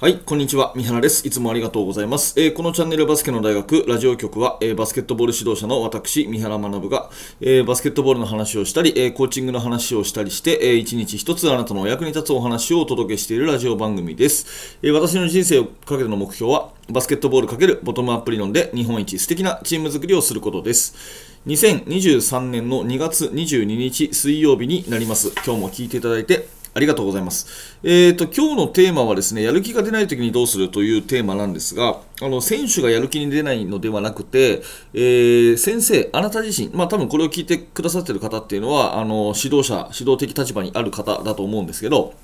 はい、こんにちは。三原です。いつもありがとうございます。えー、このチャンネルバスケの大学ラジオ局は、えー、バスケットボール指導者の私、三原学が、えー、バスケットボールの話をしたり、えコーチングの話をしたりして、え一日一つあなたのお役に立つお話をお届けしているラジオ番組です。え私の人生をかけての目標は、バスケットボール×ボトムアップ理論で日本一素敵なチーム作りをすることです。2023年の2月22日水曜日になります。今日も聞いていただいてありがとうございます。えっ、ー、と、今日のテーマはですね、やる気が出ない時にどうするというテーマなんですが、あの、選手がやる気に出ないのではなくて、えー、先生、あなた自身、まあ多分これを聞いてくださっている方っていうのは、あの、指導者、指導的立場にある方だと思うんですけど、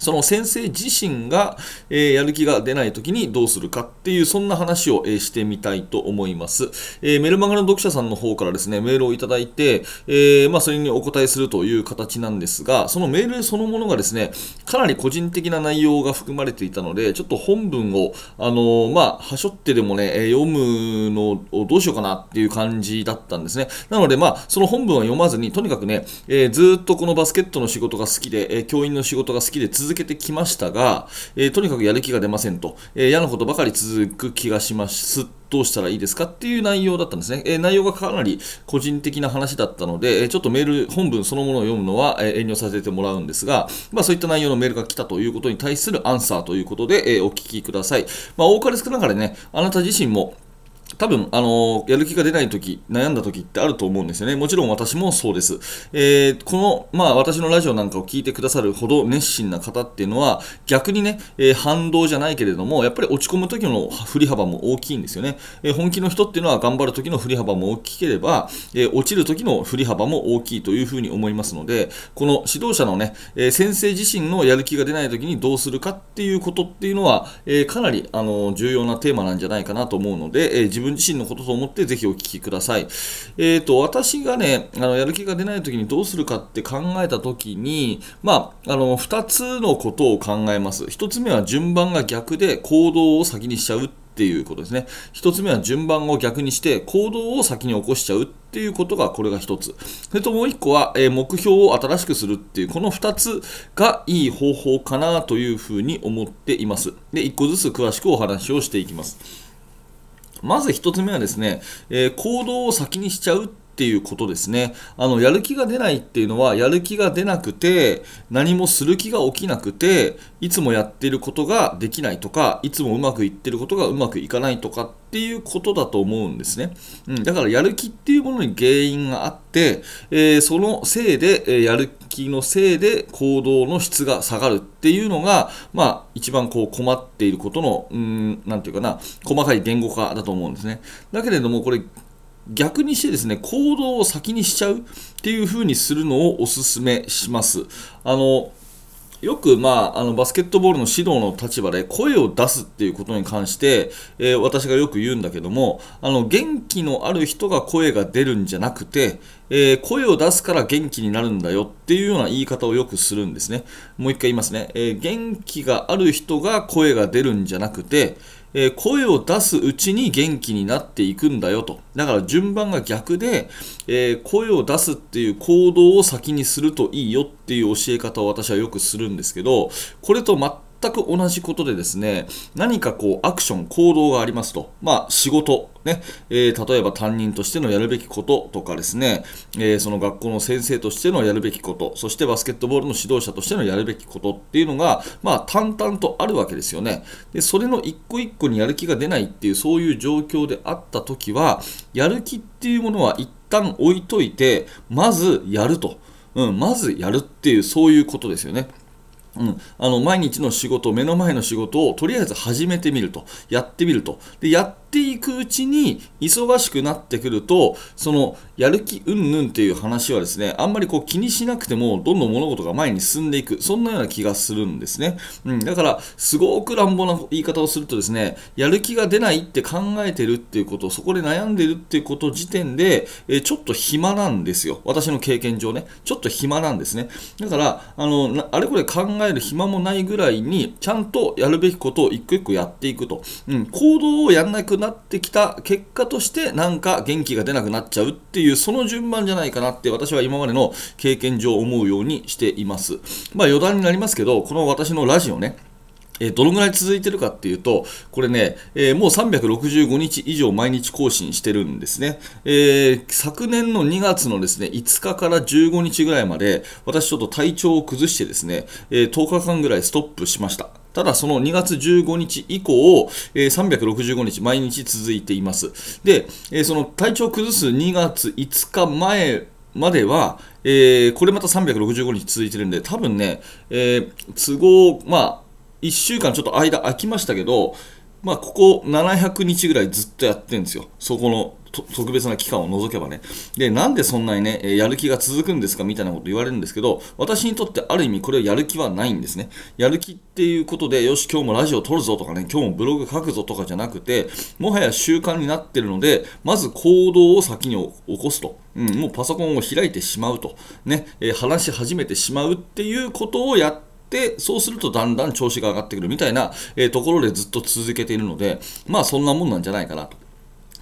その先生自身が、え、やる気が出ない時にどうするかっていう、そんな話を、え、してみたいと思います。えー、メルマガの読者さんの方からですね、メールをいただいて、えまあ、それにお答えするという形なんですが、そのメールそのものがですね、かなり個人的な内容が含まれていたので、ちょっと本文を、あのまあ、はしょってでもね、読むのをどうしようかなっていう感じだったんですね。なので、まあ、その本文は読まずに、とにかくね、えずっとこのバスケットの仕事が好きで、え教員の仕事が好きで続続けてきましたが、えー、とにかくやる気が出ませんと、えー、嫌なことばかり続く気がします。どうしたらいいですかっていう内容だったんですね。えー、内容がかなり個人的な話だったので、えちょっとメール、本文そのものを読むのは、え遠慮させてもらうんですが、まあ、そういった内容のメールが来たということに対するアンサーということで、えお聞きください。まあ、多かれ少なかれね、あなた自身も多分、あのやる気が出ないとき、悩んだときってあると思うんですよね。もちろん私もそうです。えー、この、まあ、私のラジオなんかを聞いてくださるほど熱心な方っていうのは、逆にね、えー、反動じゃないけれども、やっぱり落ち込むときの振り幅も大きいんですよね。えー、本気の人っていうのは頑張るときの振り幅も大きければ、え落ちるときの振り幅も大きいというふうに思いますので、この指導者のね、え先生自身のやる気が出ないときにどうするかっていうことっていうのは、えかなり、あの重要なテーマなんじゃないかなと思うので、え自分自身のことと思ってぜひお聞きください。えっ、ー、と、私がね、あの、やる気が出ない時にどうするかって考えた時に、まあ、あの、2つのことを考えます。1つ目は順番が逆で行動を先にしちゃうっていうことですね。1つ目は順番を逆にして行動を先に起こしちゃうっていうことがこれが1つ。それともう1個は、えー、目標を新しくするっていうこの2つがいい方法かなというふうに思っています。で、1個ずつ詳しくお話をしていきます。まず1つ目はですね、えー、行動を先にしちゃうっていうことですね。あの、やる気が出ないっていうのは、やる気が出なくて、何もする気が起きなくて、いつもやっていることができないとか、いつもうまくいってることがうまくいかないとかっていうことだと思うんですね。うん、だから、やる気っていうものに原因があって、えー、そのせいで、え、やる気のせいで行動の質が下がるっていうのが、まあ、一番こう困っていることの、うん、なていうかな、細かい言語化だと思うんですね。だけれども、これ、逆にしてですね、行動を先にしちゃうっていう風にするのをお勧めします。あの、よく、まあ、あのバスケットボールの指導の立場で声を出すっていうことに関して、えー、私がよく言うんだけどもあの元気のある人が声が出るんじゃなくて、えー、声を出すから元気になるんだよっていうような言い方をよくするんですねもう一回言いますね、えー、元気がある人が声が出るんじゃなくてえー、声を出すうちに元気になっていくんだよと。だから順番が逆で、えー、声を出すっていう行動を先にするといいよっていう教え方を私はよくするんですけど、これと全全く同じことでですね、何かこうアクション、行動がありますと、まあ仕事、ね、えー、例えば担任としてのやるべきこととかですね、えー、その学校の先生としてのやるべきこと、そしてバスケットボールの指導者としてのやるべきことっていうのが、まあ淡々とあるわけですよね。で、それの一個一個にやる気が出ないっていう、そういう状況であったときは、やる気っていうものは一旦置いといて、まずやると。うん、まずやるっていう、そういうことですよね。うん、あの毎日の仕事、目の前の仕事をとりあえず始めてみると、やってみると。でやっていくうちに忙しくなってくると、そのやる気うんぬんっていう話はですね、あんまりこう気にしなくても、どんどん物事が前に進んでいく、そんなような気がするんですね。うん、だから、すごく乱暴な言い方をするとですね、やる気が出ないって考えてるっていうこと、そこで悩んでるっていうこと時点で、えちょっと暇なんですよ。私の経験上ね、ちょっと暇なんですね。だから、あのあれこれ考える暇もないぐらいに、ちゃんとやるべきことを一個一個やっていくと。うん、行動をやらなくなってきた結果として、なんか元気が出なくなっちゃうっていう、その順番じゃないかなって私は今までの経験上思うようにしています。まあ余談になりますけど、この私のラジオね、えどのぐらい続いてるかっていうと、これね、えー、もう365日以上毎日更新してるんですね、えー、昨年の2月のですね、5日から15日ぐらいまで、私ちょっと体調を崩してですね、えー、10日間ぐらいストップしました。ただ、その2月15日以降、えー、365日毎日続いています。で、え、その体調を崩す2月5日前までは、え、これまた365日続いてるんで、多分ね、え都合、まあ、1週間ちょっと間空きましたけど、まあ、ここ700日ぐらいずっとやってるんですよ。そこの特別な期間を除けばね。で、なんでそんなにね、やる気が続くんですか？みたいなこと言われるんですけど、私にとってある意味これはやる気はないんですね。やる気っていうことで、よし、今日もラジオ撮るぞとかね、今日もブログ書くぞとかじゃなくて、もはや習慣になってるので、まず行動を先に起こすと。うん、もうパソコンを開いてしまうと。ね、え、話し始めてしまうっていうことをやって、でそうするとだんだん調子が上がってくるみたいな、えー、ところでずっと続けているので、まあそんなもんなんじゃないかなと。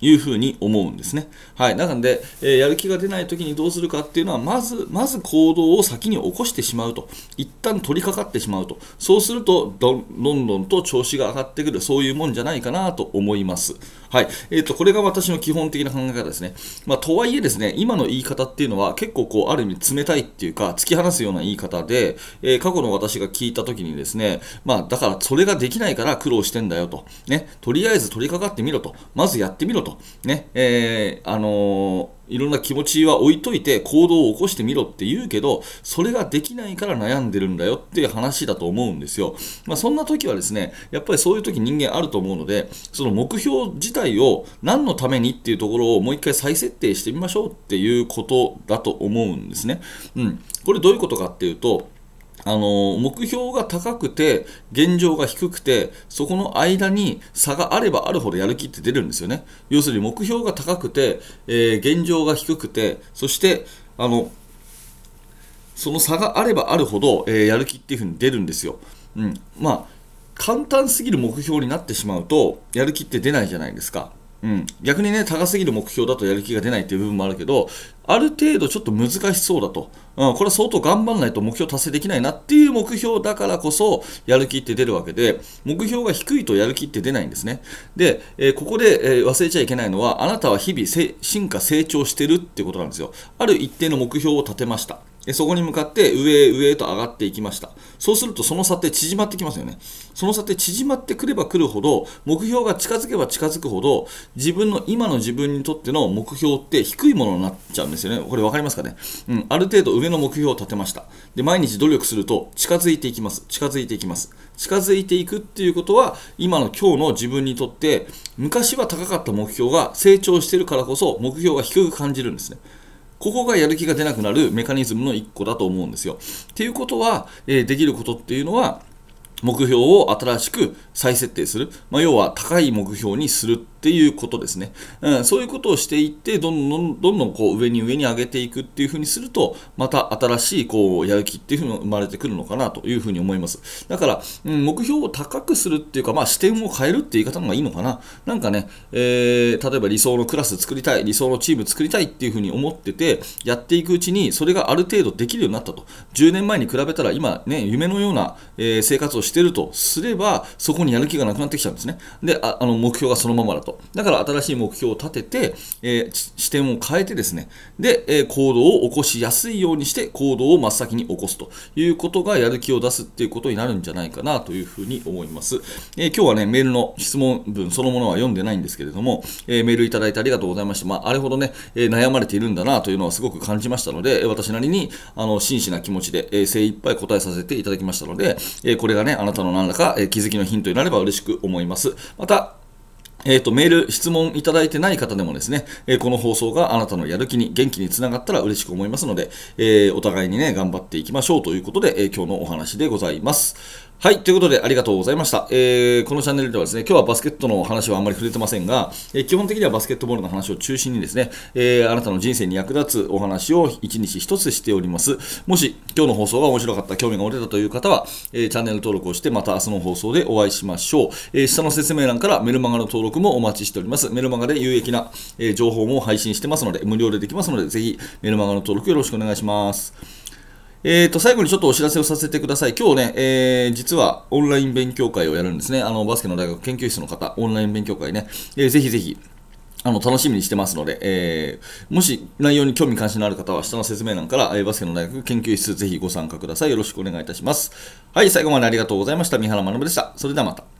いうふうに思うんですね。はい。なので、えー、やる気が出ない時にどうするかっていうのは、まず、まず行動を先に起こしてしまうと。一旦取り掛かってしまうと。そうすると、どんどんと調子が上がってくる、そういうもんじゃないかなと思います。はい。えっ、ー、と、これが私の基本的な考え方ですね。まあ、とはいえですね、今の言い方っていうのは結構こう、ある意味冷たいっていうか、突き放すような言い方で、えー、過去の私が聞いた時にですね、まあ、だからそれができないから苦労してんだよと。ね。とりあえず取り掛かってみろと。まずやってみろと。ね。えー、あのいろんな気持ちは置いといて行動を起こしてみろって言うけど、それができないから悩んでるんだよっていう話だと思うんですよ。まあ、そんな時はですね、やっぱりそういう時人間あると思うので、その目標自体を何のためにっていうところをもう一回再設定してみましょうっていうことだと思うんですね。うん。これどういうことかっていうと、あの目標が高くて現状が低くてそこの間に差があればあるほどやる気って出るんですよね。要するに目標が高くて、えー、現状が低くてそしてあのその差があればあるほど、えー、やる気っていう風に出るんですよ、うん、まあ簡単すぎる目標になってしまうとやる気って出ないじゃないですか。うん、逆にね、高すぎる目標だとやる気が出ないっていう部分もあるけど、ある程度ちょっと難しそうだと、うん、これは相当頑張らないと目標達成できないなっていう目標だからこそ、やる気って出るわけで、目標が低いとやる気って出ないんですね。で、えー、ここで、えー、忘れちゃいけないのは、あなたは日々進化、成長してるってことなんですよ。ある一定の目標を立てました。そこに向かって上へ上へと上がっていきました。そうするとその差って縮まってきますよね。その差って縮まってくればくるほど、目標が近づけば近づくほど、自分の今の自分にとっての目標って低いものになっちゃうんですよね。これ分かりますかね？うん、ある程度上の目標を立てました。で、毎日努力すると近づいていきます。近づいていきます。近づいていくっていうことは、今の今日の自分にとって、昔は高かった目標が成長してるからこそ、目標が低く感じるんですね。ここがやる気が出なくなるメカニズムの1個だと思うんですよ。っていうことは、えー、できることっていうのは、目標を新しく再設定する、まあ、要は高い目標にするっていうことですね、うん、そういうことをしていってどんどんどんどんこう上に上に上げていくっていうふうにするとまた新しいこうやる気っていうふうに生まれてくるのかなというふうに思います。だから、うん、目標を高くするっていうか、まあ、視点を変えるっていう言い方の方がいいのかな。なんかね、えー、例えば理想のクラス作りたい理想のチーム作りたいっていうふうに思っててやっていくうちにそれがある程度できるようになったと。10年前に比べたら今ね夢のような、え、生活をしてるとすればそこにやる気がなくなってきちゃうんですね。でああの目標がそのままだと。だから新しい目標を立てて、えー、視点を変えてですね、で、えー、行動を起こしやすいようにして行動を真っ先に起こすということがやる気を出すっていうことになるんじゃないかなというふうに思います。えー、今日はね、メールの質問文そのものは読んでないんですけれども、えメールいただいてありがとうございました。まあ、あれほどね、え悩まれているんだなというのはすごく感じましたので、私なりにあの真摯な気持ちで、え精一杯答えさせていただきましたので、えこれがね、あなたの何らか、え気づきのヒントになれば嬉しく思います。また、えっ、ー、と、メール、質問いただいてない方でもですね、えー、この放送があなたのやる気に、元気につながったら嬉しく思いますので、えー、お互いにね、頑張っていきましょうということで、え今日のお話でございます。はい。ということで、ありがとうございました。えー、このチャンネルではですね、今日はバスケットの話はあんまり触れてませんが、えー、基本的にはバスケットボールの話を中心にですね、えー、あなたの人生に役立つお話を一日一つしております。もし、今日の放送が面白かった、興味が持てたという方は、え、チャンネル登録をして、また明日の放送でお会いしましょう。え、下の説明欄からメルマガの登録もお待ちしております。メルマガで有益な、え、情報も配信してますので、無料でできますので、ぜひメルマガの登録よろしくお願いします。えー、と最後にちょっとお知らせをさせてください。今日ね、えー、実はオンライン勉強会をやるんですね。あのバスケの大学研究室の方、オンライン勉強会ね。えー、ぜひぜひあの楽しみにしてますので、えー、もし内容に興味関心のある方は下の説明欄から、えー、バスケの大学研究室ぜひご参加ください。よろしくお願いいたします。はい、最後までありがとうございました。三原学でした。それではまた。